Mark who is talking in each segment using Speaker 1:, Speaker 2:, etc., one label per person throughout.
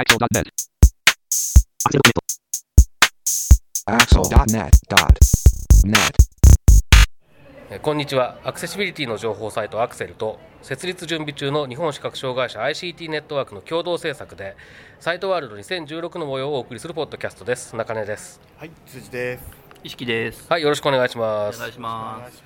Speaker 1: Axel.net.
Speaker 2: Axel.net.net.
Speaker 3: えーこんにちはアクセシビリティの情報サイトアクセルと設立準備中の日本視覚障害者 ICT ネットワークの共同制作でサイトワールド2016の模様をお送りするポッドキャストです中根です
Speaker 4: はい、辻です。
Speaker 5: 意識です。
Speaker 3: はいよろしくお願いし
Speaker 5: お
Speaker 3: ます
Speaker 4: お願いします。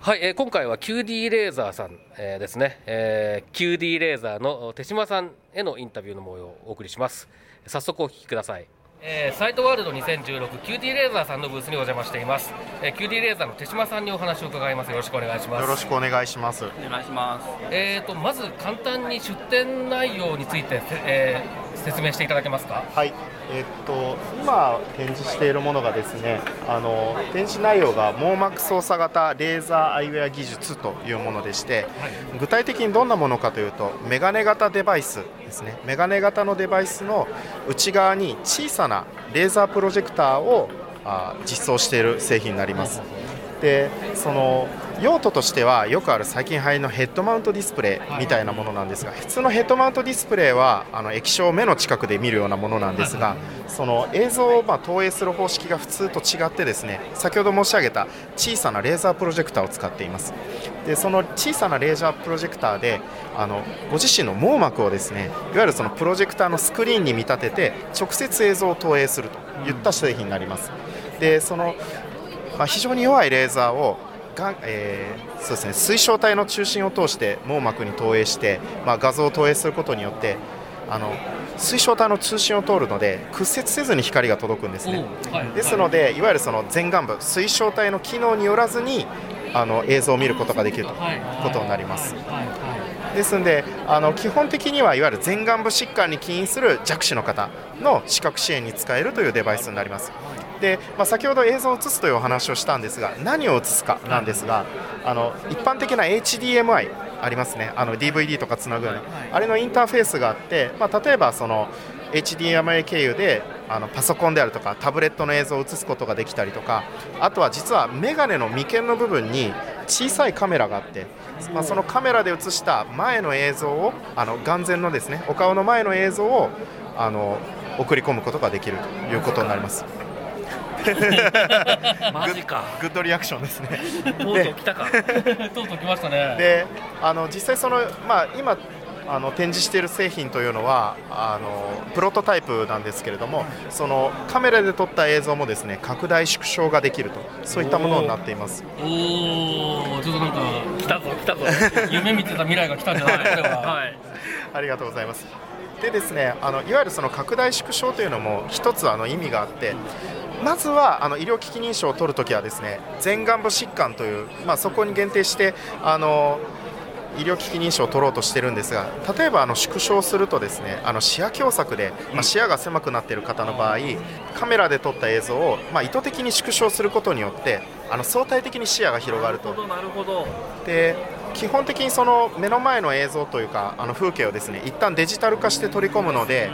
Speaker 3: はい、えー今回は QD レーザーさん、えーですね、えー QD レーザーの手島さんへのインタビューの模様をお送りします早速お聞きください、えーサイトワールド 2016QD レーザーさんのブースにお邪魔しています、えー QD レーザーの手島さんにお話を伺いますよろしくお願いします
Speaker 4: よろしくお願いします。
Speaker 5: す。お願いします。
Speaker 3: えーとまず簡単に出展内容について、せえー説明していただけますか？
Speaker 4: はい、えっと今展示しているものがですね、あの展示内容が網膜操作型レーザーアイウェア技術というものでして、具体的にどんなものかというとメガネ型デバイスですね。メガネ型のデバイスの内側に小さなレーザープロジェクターをあ実装している製品になります。でその用途としてはよくある最近流行りのヘッドマウントディスプレイみたいなものなんですが普通のヘッドマウントディスプレイはあの液晶を目の近くで見るようなものなんですがその映像をまあ投影する方式が普通と違ってですね先ほど申し上げた小さなレーザープロジェクターを使っています。でその小さなレーザープロジェクターであのご自身の網膜をですねいわゆるそのプロジェクターのスクリーンに見立てて直接映像を投影するといった製品になります。でそのまあ、非常に弱いレーザーをが、えーそうですね、水晶体の中心を通して網膜に投影して、まあ、画像を投影することによってあの水晶体の通信を通るので屈折せずに光が届くんですね。ですので、いわゆるその前眼部水晶体の機能によらずにあの映像を見ることができるということになります。ですのであの基本的にはいわゆる前眼部疾患に起因する弱視の方の視覚支援に使えるというデバイスになります。でまあ、先ほど映像を映すというお話をしたんですが何を映すかなんですがあの一般的な HDMI ありますね。あの DVD とかつなぐような。あれのインターフェースがあって、まあ、例えばその HDMI 経由であのパソコンであるとかタブレットの映像を映すことができたりとかあとは実はメガネの眉間の部分に小さいカメラがあって、まあ、そのカメラで映した前の映像をあの眼前のですねお顔の前の映像をあの送り込むことができるということになります。
Speaker 5: マジか。
Speaker 4: グッドリアクションですね。
Speaker 5: とうとう来たか。
Speaker 3: とうとう来ましたね
Speaker 4: であの実際その、まあ、今あの展示している製品というのはあのプロトタイプなんですけれどもそのカメラで撮った映像もですね拡大縮小ができるとそういったものになっています
Speaker 3: おおちょっとなんか
Speaker 5: 来たぞ来たぞ。
Speaker 3: 夢見てた未来が来たんじゃない？これは
Speaker 5: はい。
Speaker 4: ありがとうございますでですねあのいわゆるその拡大縮小というのも一つあの意味があってまずはあの医療機器認証を取るときはですね前眼部疾患という、まあ、そこに限定してあの医療機器認証を取ろうとしてるんですが例えばあの縮小するとですねあの視野狭窄で、まあ、視野が狭くなっている方の場合カメラで撮った映像を、まあ、意図的に縮小することによってあの相対的に視野が広がると
Speaker 5: なるほど。
Speaker 4: で基本的にその目の前の映像というかあの風景をですね一旦デジタル化して取り込むので、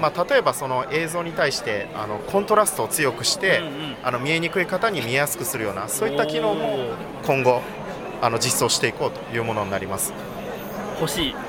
Speaker 4: まあ、例えばその映像に対してあのコントラストを強くして、あの見えにくい方に見えやすくするようなそういった機能も今後あの実装していこうというものになります。
Speaker 5: 欲しい。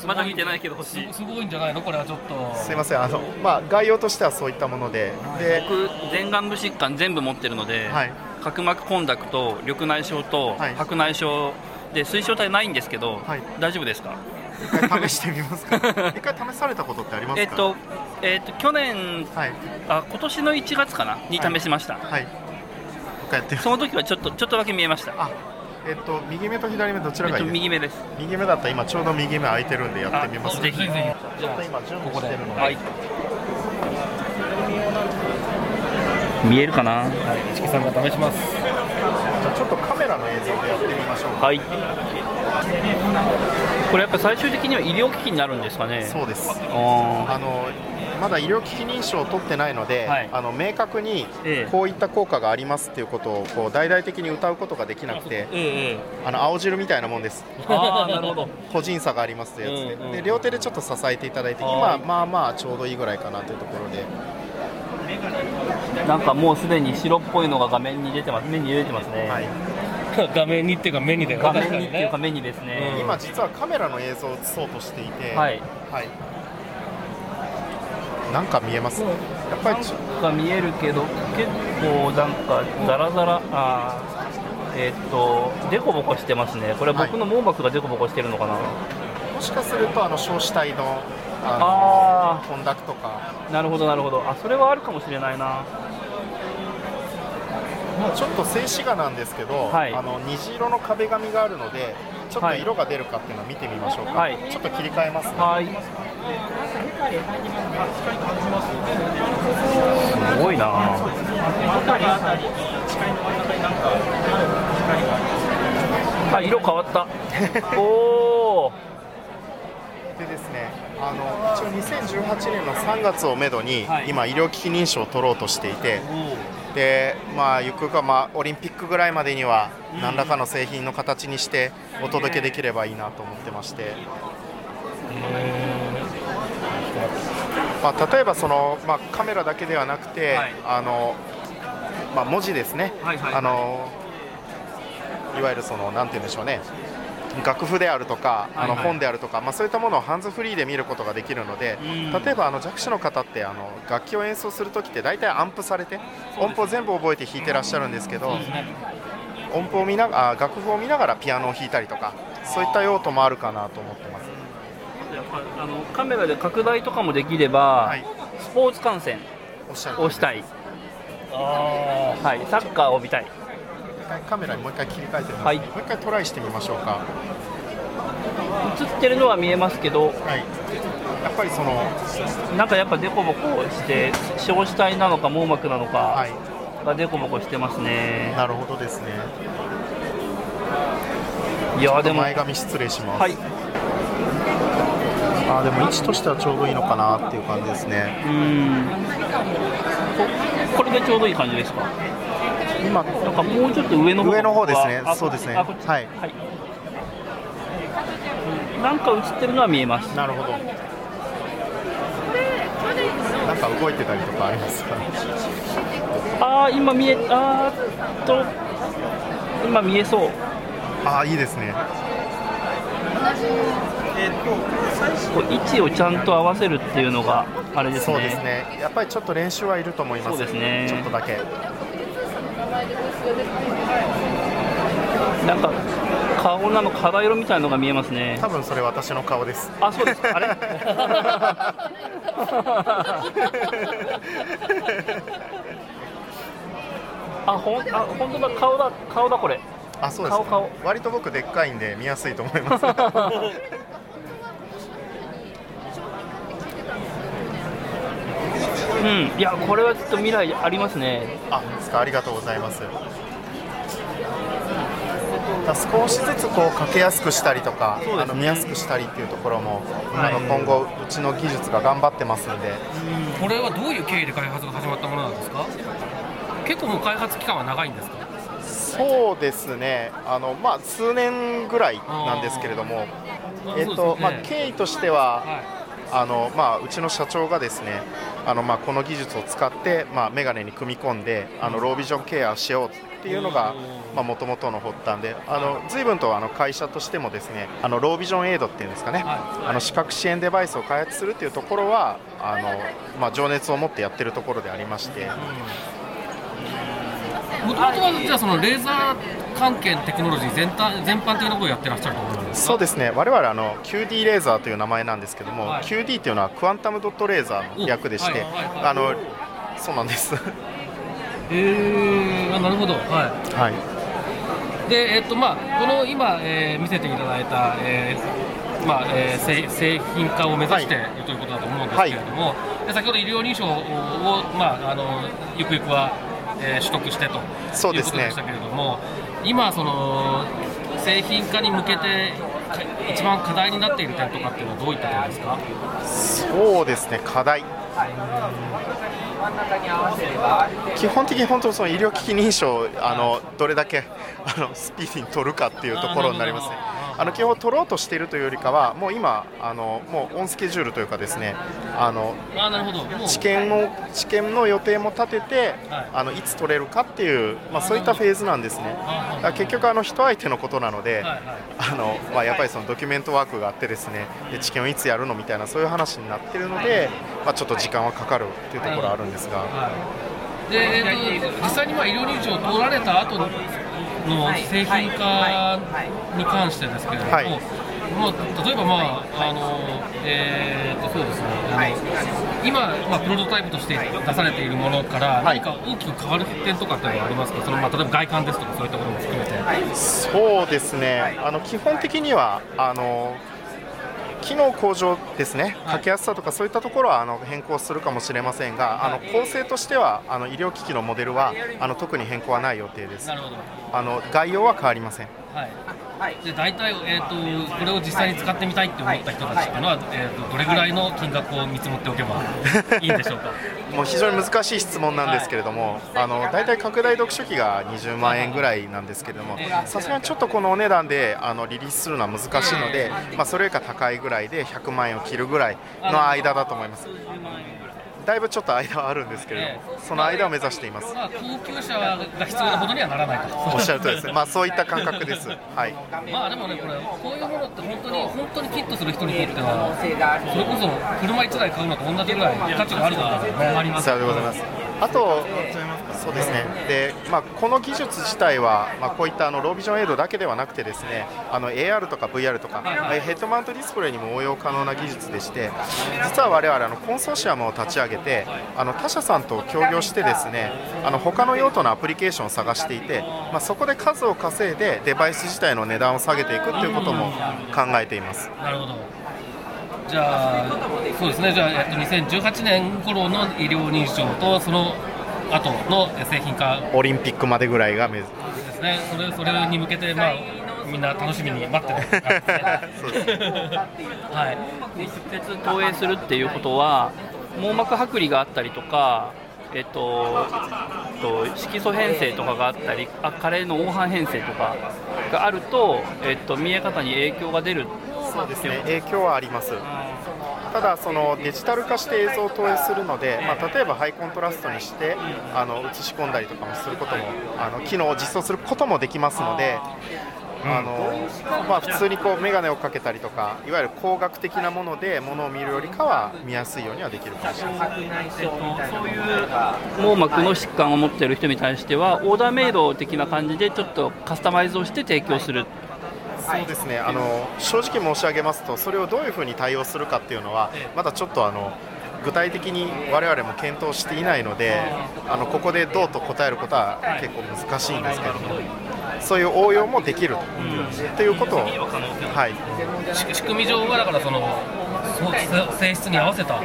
Speaker 5: まだ見てないけど欲しい。
Speaker 3: すすごいんじゃないの？これはちょっと。
Speaker 4: すいません。あの、まあ、概要としてはそういったもので。で、
Speaker 5: 僕前眼部疾患全部持ってるので、
Speaker 4: はい
Speaker 5: 角膜コンダクト、緑内障と
Speaker 4: はい。
Speaker 5: 白内障で水晶体ないんですけど、
Speaker 4: はい。
Speaker 5: 大丈夫ですか？
Speaker 4: 一回試してみますか？一回試されたことってありますか？
Speaker 5: えっとえっと去年
Speaker 4: はい。
Speaker 5: あ今年の1月かな？に試しました。
Speaker 4: はい。
Speaker 5: その時はちょっとちょっとだけ見えました。
Speaker 4: あえっと右目と左目どちら
Speaker 5: えっと
Speaker 4: がいいですか、
Speaker 5: 右目です。
Speaker 4: 右目だったら今ちょうど右目空いてるんでやってみます。
Speaker 5: あぜひ
Speaker 3: ぜひ。ぜ
Speaker 4: ちょっと今準備してるので、
Speaker 5: はい。見えるかな？
Speaker 3: 市木さんが試します。
Speaker 4: じゃあちょっとカメラの映像でやってみましょう。
Speaker 5: はい。これやっぱ最終的には医療機器になるんですかね？
Speaker 4: そうです。
Speaker 5: あ
Speaker 4: あのまだ医療機器認証を取ってないので、
Speaker 5: はい。
Speaker 4: あの明確に
Speaker 5: ええ。
Speaker 4: こういった効果がありますっていうことをこう大々的に歌うことができなくて
Speaker 5: ーええ
Speaker 4: あの青汁みたいなもんです。
Speaker 5: ああなるほど。
Speaker 4: 個人差がありますというやつで,、
Speaker 5: うんうん
Speaker 4: で両手でちょっと支えていただいて今
Speaker 5: はい
Speaker 4: まあまあちょうどいいぐらいかなというところで
Speaker 5: なんかもうすでに白っぽいのが画面に出てます。目に出てますね。
Speaker 4: はい。
Speaker 3: 画面にっていうか目にだよ
Speaker 5: 画面にっていうか目にですね、
Speaker 3: うん。
Speaker 4: 今実はカメラの映像を映そうとしていて、
Speaker 5: はい。
Speaker 4: はい。なんか見えます、やっぱりちょ
Speaker 5: が見えるけど結構なんかザラザラあーえーっとデコボコしてますね。これは僕の網膜がデコボコしてるのかな、
Speaker 4: もしかするとあの焼死体の
Speaker 5: あ
Speaker 4: あの混濁とか。
Speaker 5: あなるほどなるほど。あそれはあるかもしれないな
Speaker 4: ちょっと静止画なんですけど、
Speaker 5: はい。
Speaker 4: あの虹色の壁紙があるのでちょっと
Speaker 5: はい。
Speaker 4: 色が出るかっていうのを見てみましょうか、
Speaker 5: はい。
Speaker 4: ちょっと切り替えますね。
Speaker 5: はい。すごいな。あ色変わった。おお
Speaker 4: でですねあの一応2018年の3月をめどに、
Speaker 5: はい。
Speaker 4: 今医療機器認証を取ろうとしていてでまあゆくゆくは、まあ、オリンピックぐらいまでには何らかの製品の形にしてお届けできればいいなと思ってまして、まあ、例えばその、まあ、カメラだけではなくて、
Speaker 5: はい。
Speaker 4: あのまあ、文字ですね、
Speaker 5: はいはい。
Speaker 4: あのいわゆるそのなんて言うんでしょうね楽譜であるとか、あの本であるとか、まあ、そういったものをハンズフリーで見ることができるので、
Speaker 5: うん。
Speaker 4: 例えばあの弱視の方ってあの楽器を演奏するときって大体アンプされて音符を全部覚えて弾いてらっしゃるんですけど、音符を見なあ楽譜を見ながらピアノを弾いたりとかそういった用途もあるかなと思ってます。
Speaker 5: やっぱあのカメラで拡大とかもできれば、
Speaker 4: はい、
Speaker 5: スポーツ観戦
Speaker 4: おっしゃる通りです。
Speaker 5: をしたい、
Speaker 3: あ
Speaker 5: はい、サッカーを見たい。
Speaker 4: 一回カメラにもう一回切り替えてみます、
Speaker 5: はい。
Speaker 4: もう一回トライしてみましょうか。
Speaker 5: 映ってるのは見えますけど。
Speaker 4: はい、やっぱりその、
Speaker 5: なんかやっぱデコボコして焼死体なのか網膜なのか。
Speaker 4: はい、
Speaker 5: がデコボコしてますね、
Speaker 4: なるほどですね。
Speaker 5: い、やでも。
Speaker 4: 前髪失礼します。
Speaker 5: はい。
Speaker 4: あーでも位置としてはちょうどいいのかなっていう感じですね。
Speaker 5: うーん。ここれでちょうどいい感じですか？
Speaker 4: 今
Speaker 5: なんかもうちょっと上の方
Speaker 4: 上の方ですね
Speaker 5: あ
Speaker 4: そうですねはい
Speaker 5: はいなんか映ってるのは見えます
Speaker 4: なるほど。なんか動いてたりとかありますか？
Speaker 5: ああ今見えあーっと今見えそう
Speaker 4: ああいいですね。
Speaker 5: こう位置をちゃんと合わせるっていうのがあれですね
Speaker 4: そうですね。やっぱりちょっと練習はいると思います。
Speaker 5: そうですね
Speaker 4: ちょっとだけ。
Speaker 5: なんか顔なの肌色みたいなのが見えますね
Speaker 4: 多分それ私の顔です。
Speaker 5: あそうですあれ？あほんあ本当だ顔だ顔だこれ
Speaker 4: あそうですか。
Speaker 5: 顔顔
Speaker 4: 割と僕でっかいんで見やすいと思います。
Speaker 5: うん。いやこれはちょっと未来ありますね。
Speaker 4: あ、ですか。ありがとうございます。だ少しずつこうかけやすくしたりとか、
Speaker 5: ね。
Speaker 4: あの見やすくしたりっていうところも、
Speaker 5: はい。
Speaker 4: あの今後うちの技術が頑張ってますんで、
Speaker 3: これはどういう経緯で開発が始まったものなんですか？結構もう開発期間は長いんですか？
Speaker 4: そうですね。あのまあ数年ぐらいなんですけれども、えっとまあ経緯としては。
Speaker 3: はい
Speaker 4: あのまあ、うちの社長がですねあの、まあ、この技術を使って、まあ、メガネに組み込んであのロービジョンケアをしようっていうのがもともとの発端であの随分とあの会社としてもですねあのロービジョンエイドっていうんですかね、あの視覚支援デバイスを開発するっていうところはあの、まあ、情熱を持ってやってるところでありまして。
Speaker 3: もともとはじゃあそのレーザー関係のテクノロジー全体全般的なことをやってらっしゃるところなんですか？
Speaker 4: そうですね。我々あの QD レーザーという名前なんですけども、
Speaker 3: はい。
Speaker 4: QD っていうのはクアンタムドットレーザーの略でして、あのそうなんです。
Speaker 3: えー、あなるほど。はい。
Speaker 4: はい。
Speaker 3: で、えっとまあ、この今、えー見せていただいた、えーまあえー製製品化を目指してい。る、ということだと思うんですけれども、で先ほど医療認証を、まあ、あのゆくゆくは、えー取得してと
Speaker 4: そうですね
Speaker 3: いうことでしたけれども、今その、製品化に向けて一番課題になっている点とかっていうのはどういった点ですか？
Speaker 4: そうですね課題基本的に本当その医療機器認証あのどれだけあのスピーディーに取るかっていうところになりますね。あの基本取ろうとしているというよりかはもう今あのもうオンスケジュールというかですねあの治験も治験の予定も立てて、
Speaker 3: はい。
Speaker 4: あのいつ取れるかっていう、まあ、そういったフェーズなんですね。結局あの人相手のことなので、
Speaker 3: はいはい。
Speaker 4: あのまあ、やっぱりそのドキュメントワークがあってですねで治験をいつやるのみたいなそういう話になってるので、まあ、ちょっと時間はかかるっていうところはあるんですが、
Speaker 3: はい、で、えーと、実際にまあ医療認証を取られた後の製品化に関してですけれども、
Speaker 4: はい
Speaker 3: まあ、例えば、まああのえーとそうですねあの今、まあ、プロトタイプとして出されているものから
Speaker 4: はい。
Speaker 3: 何か大きく変わる点とかっていうのはありますか、そのまあ、例えば外観ですとかそういったことも含めて。
Speaker 4: そうですね。あの基本的にはあの機能向上ですね、
Speaker 3: はい。
Speaker 4: かけやすさとかそういったところはあの変更するかもしれませんが、あの構成としてはあの医療機器のモデルはあの特に変更はない予定です。あの概要は変わりません。
Speaker 3: はい、で大体、えー、とこれを実際に使ってみたいって思った人たちっていうのは、えー、とどれぐらいの金額を見積もっておけば いいんでしょうか。
Speaker 4: もう非常に難しい質問なんですけれども、あの大体拡大読書機が20万円ぐらいなんですけれども、さすがにちょっとこのお値段であのリリースするのは難しいので、まあ、それよりか高いぐらいで100万円を切るぐらいの間だと思います。だいぶちょっと間はあるんですけれども、その間を目指しています。
Speaker 3: まあ、高級車が必要なほどにはならないと。
Speaker 4: おっしゃるとりですね、まあ、そういった感覚です。はい、
Speaker 3: まあでもね、これ、こういうものって本当に、本当にフィットする人にとっては、それこそ車1台買うのと同じぐらい価値があるからね、あります
Speaker 4: さようでございます。あと、そうですね。で、まあこの技術自体は、まあこういったあのロービジョンエイドだけではなくてですね、あの AR とか VR とか、ヘッドマウントディスプレイにも応用可能な技術でして、実は我々あのコンソーシアムを立ち上げて、あの他社さんと協業してですね、あの他の用途のアプリケーションを探していて、まあそこで数を稼いでデバイス自体の値段を下げていくっていうことも考えています。
Speaker 3: なるほど。じゃあ、そうですね、じゃあ、えっと、2018年頃の医療認証と、その後の製品化。
Speaker 4: オリンピックまでぐらいが目指
Speaker 3: ですね、それそれに向けて、まあ、みんな楽しみに待ってる感じですね。
Speaker 4: そうです。
Speaker 3: はい、
Speaker 5: 直接投影するっていうことは網膜剥離があったりとか、えっと、えっと色素変性とかがあったりあ加齢の黄斑変性とかがあると、えっと、見え方に影響が出る
Speaker 4: そうですね、影響はあります。ただそのデジタル化して映像を投影するので、まあ、例えばハイコントラストにしてあの映し込んだりとかもすることもあの機能を実装することもできますので。あのまあ、普通にこう眼鏡をかけたりとかいわゆる工学的なものでものを見るよりかは見やすいようにはできるかもしれない
Speaker 5: えっと、そういう網膜の疾患を持っている人に対してはオーダーメイド的な感じでちょっとカスタマイズをして提供する
Speaker 4: そうですね。あの正直申し上げますとそれをどういうふうに対応するかっていうのはまだちょっとあの具体的に我々も検討していないのであのここでどうと答えることは結構難しいんですけれどもそういう応用もできると。いうことを、はい、
Speaker 3: 仕仕組み上はだからそのそう性質に合わせた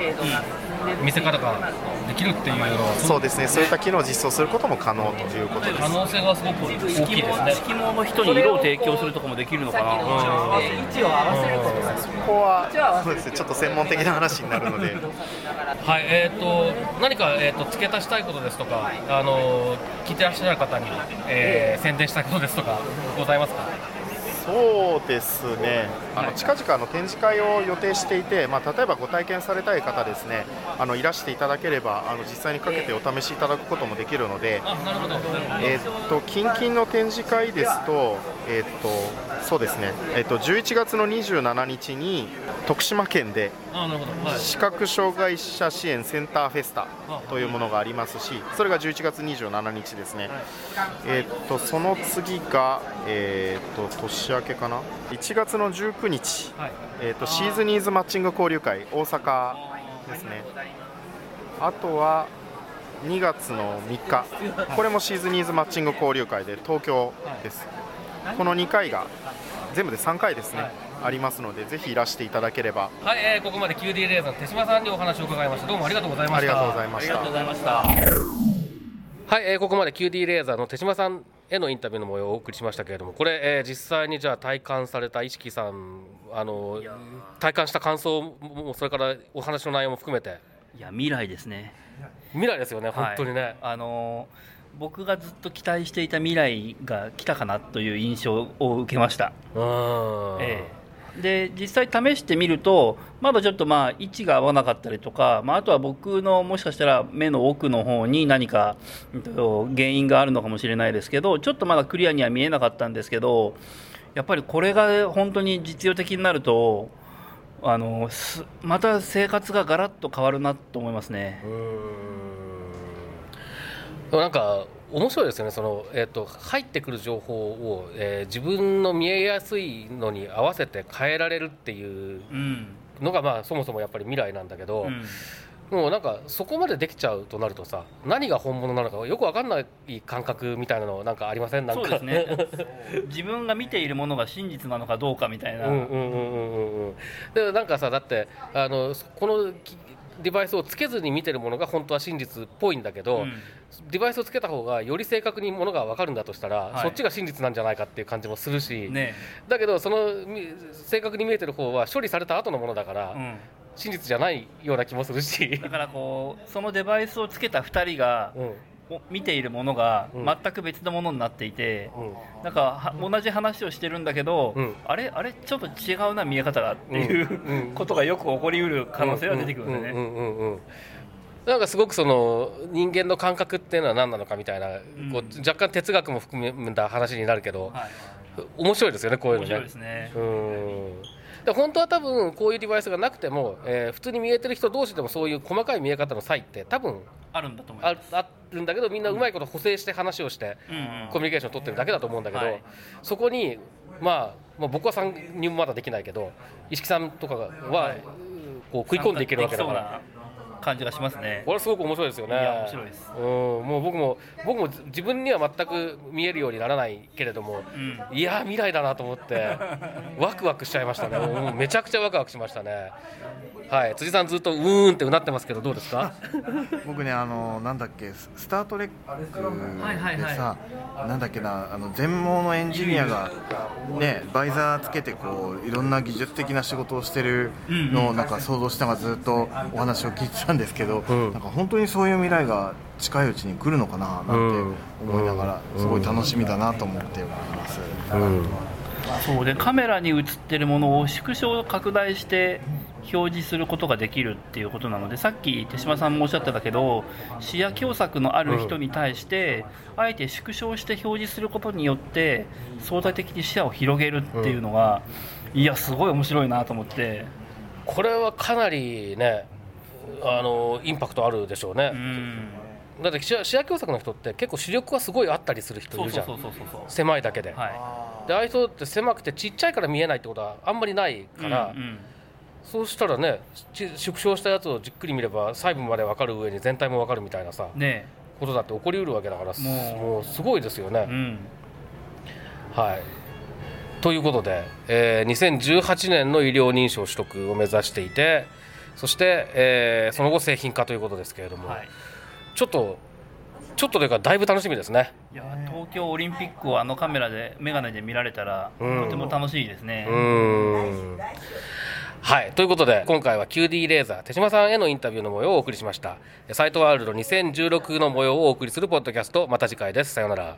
Speaker 3: 見せ方ができるっていうのは
Speaker 4: そうですね。そういった機能を実装することも可能ということです。
Speaker 3: 可。能性がすごく大きいですね。
Speaker 5: 色毛の人に色を提供するとかもできるのかな、
Speaker 4: そこはそうですね。ちょっと専門的な話になるので。
Speaker 3: はい、えっ、と何かえっ、と付け足したいことですとか、あの聞いてらっしゃる方に、えー宣伝したいことですとかございますか？
Speaker 4: そうですね、あの近々あの展示会を予定していて、まあ、例えばご体験されたい方ですね、あのいらしていただければ、あの実際にかけてお試しいただくこともできるので。えーっと近々の展示会ですと、えーっとそうですね、えーっと11月の27日に徳島県で。視覚障害者支援センターフェスタというものがありますし、それが11月27日ですね。えーっとその次が、えーっと年明けかな、1月の19日、
Speaker 3: はい。
Speaker 4: えーっとシーズニーズマッチング交流会大阪ですね。あとは2月の3日、これもシーズニーズマッチング交流会で東京です。この2回が全部で3回ですね、ありますので、ぜひいらしていただければ
Speaker 3: はい、えーここまで QD レーザーの手島さんにお話を伺いました。どうもありがとうございました。
Speaker 4: ありがとうございました
Speaker 5: ありがとう。ございました。
Speaker 3: はい、えーここまで QD レーザーの手島さんへのインタビューの模様をお送りしましたけれども、これ、えー実際にじゃあ体感された意識さん、あの体感した感想も、それからお話の内容も含めて、
Speaker 5: いや未来ですね。
Speaker 3: 未来ですよね、本当にね。
Speaker 5: はいあの僕がずっと期待していた未来が来たかなという印象を受けました、
Speaker 3: うん
Speaker 5: ええ、で実際試してみるとまだちょっとまあ位置が合わなかったりとか、まあ、あとは僕のもしかしたら目の奥の方に何か原因があるのかもしれないですけどちょっとまだクリアには見えなかったんですけどやっぱりこれが本当に実用的になるとあのすまた生活がガラッと変わるなと思いますね。
Speaker 3: なんか面白いですよね。その、えー、と入ってくる情報を、えー自分の見えやすいのに合わせて変えられるっていう
Speaker 5: うん。
Speaker 3: のが、まあ、そもそもやっぱり未来なんだけど、
Speaker 5: うん。
Speaker 3: もうなんかそこまでできちゃうとなるとさ何が本物なのかよく分かんない感覚みたいなのなんかありません？なんか。
Speaker 5: そうですね。自分が見ているものが真実なのかどうかみたいな、
Speaker 3: うんうんうんうんうんうん。でなんかさだってあのこのきデバイスをつけずに見てるものが本当は真実っぽいんだけど、
Speaker 5: うん。
Speaker 3: デバイスをつけた方がより正確にものが分かるんだとしたら、
Speaker 5: はい。
Speaker 3: そっちが真実なんじゃないかっていう感じもするし、
Speaker 5: ね
Speaker 3: だけどそのみ正確に見えてる方は処理された後のものだから、
Speaker 5: うん、
Speaker 3: 真実じゃないような気もするし。
Speaker 5: だ、からこうそのデバイスをつけた2人が
Speaker 3: うん。
Speaker 5: お見ているものが
Speaker 3: うん。
Speaker 5: 全く別のものになっていて、
Speaker 3: うん。
Speaker 5: なんかは同じ話をしてるんだけど、
Speaker 3: うん。
Speaker 5: あれあれちょっと違うな見え方がっていう、
Speaker 3: うん。うん。
Speaker 5: ことがよく起こりうる可能性は出てくるんですね。
Speaker 3: なんかすごくその人間の感覚っていうのは何なのかみたいな、こう若干哲学も含めた話になるけど、
Speaker 5: はい、
Speaker 3: 面白いですよねこういうのね。
Speaker 5: 面白いですね。
Speaker 3: うんで本当は多分こういうデバイスがなくても、えー普通に見えてる人同士でもそういう細かい見え方の差異って多分
Speaker 5: あるんだと思いま
Speaker 3: あ
Speaker 5: す。
Speaker 3: あるんだけどみんなうまいこと補正して話をして
Speaker 5: うんうん
Speaker 3: コミュニケーションを取ってるだけだと思うんだけど、
Speaker 5: はい
Speaker 3: そこにまあ、まあ、僕は参入もまだできないけど石木さんとかは、
Speaker 5: はい
Speaker 3: こう食い込んでいけるわけだから。
Speaker 5: 感じがしますね。
Speaker 3: これすごく面白いですよね。
Speaker 5: いや面白いです
Speaker 3: うん、もう僕も僕も自分には全く見えるようにならないけれども、
Speaker 5: うん
Speaker 3: いや未来だなと思ってワクワクしちゃいましたね。もうめちゃくちゃワクワクしましたね。はい、辻さんずっとうーんってうなってますけどどうですか？
Speaker 1: 僕ねあのなんだっけススター・トレック
Speaker 5: はいはいはい
Speaker 1: でさ、なんだっけなあの全盲のエンジニアがねバイザーつけてこういろんな技術的な仕事をしてるのをなんか想像しながらずっとお話を聞いてたんですけど、
Speaker 3: うん。
Speaker 1: なんか本当にそういう未来が近いうちに来るのかななんて思いながら
Speaker 3: うん。
Speaker 1: すごい楽しみだなと思っております。
Speaker 3: うん、
Speaker 5: そう。でカメラに映ってるものを縮小拡大して表示することができるっていうことなのでさっき手嶋さんもおっしゃってたけど視野狭窄のある人に対して、あえて縮小して表示することによって相対的に視野を広げるっていうのが、いやすごい面白いなと思って。
Speaker 3: これはかなりねあのインパクトあるでしょうね。
Speaker 5: うん。
Speaker 3: だって視野視野狭窄の人って結構視力がすごいあったりする人いるじゃん。狭いだけで。
Speaker 5: は
Speaker 3: でああいう人って狭くてちっちゃいから見えないってことはあんまりない
Speaker 5: い
Speaker 3: から、
Speaker 5: うんうん。
Speaker 3: そうしたらねち縮小したやつをじっくり見れば細部まで分かる上に全体も分かるみたいなさ
Speaker 5: ね
Speaker 3: ことだって起こりうるわけだからす
Speaker 5: もう。
Speaker 3: もうすごいですよね。
Speaker 5: うん。
Speaker 3: はい。ということで、えー2018年の医療認証取得を目指していてそして、えーその後製品化ということですけれども、
Speaker 5: はい。
Speaker 3: ちょっとちょっとというかだいぶ楽しみですね。
Speaker 5: いや東京オリンピックをあのカメラで眼鏡で見られたら、
Speaker 3: うん。
Speaker 5: とても楽しいですね。
Speaker 3: うーん。はい。ということで今回は QD レーザー手島さんへのインタビューの模様をお送りしました。サイトワールド2016の模様をお送りするポッドキャスト。また次回です。さようなら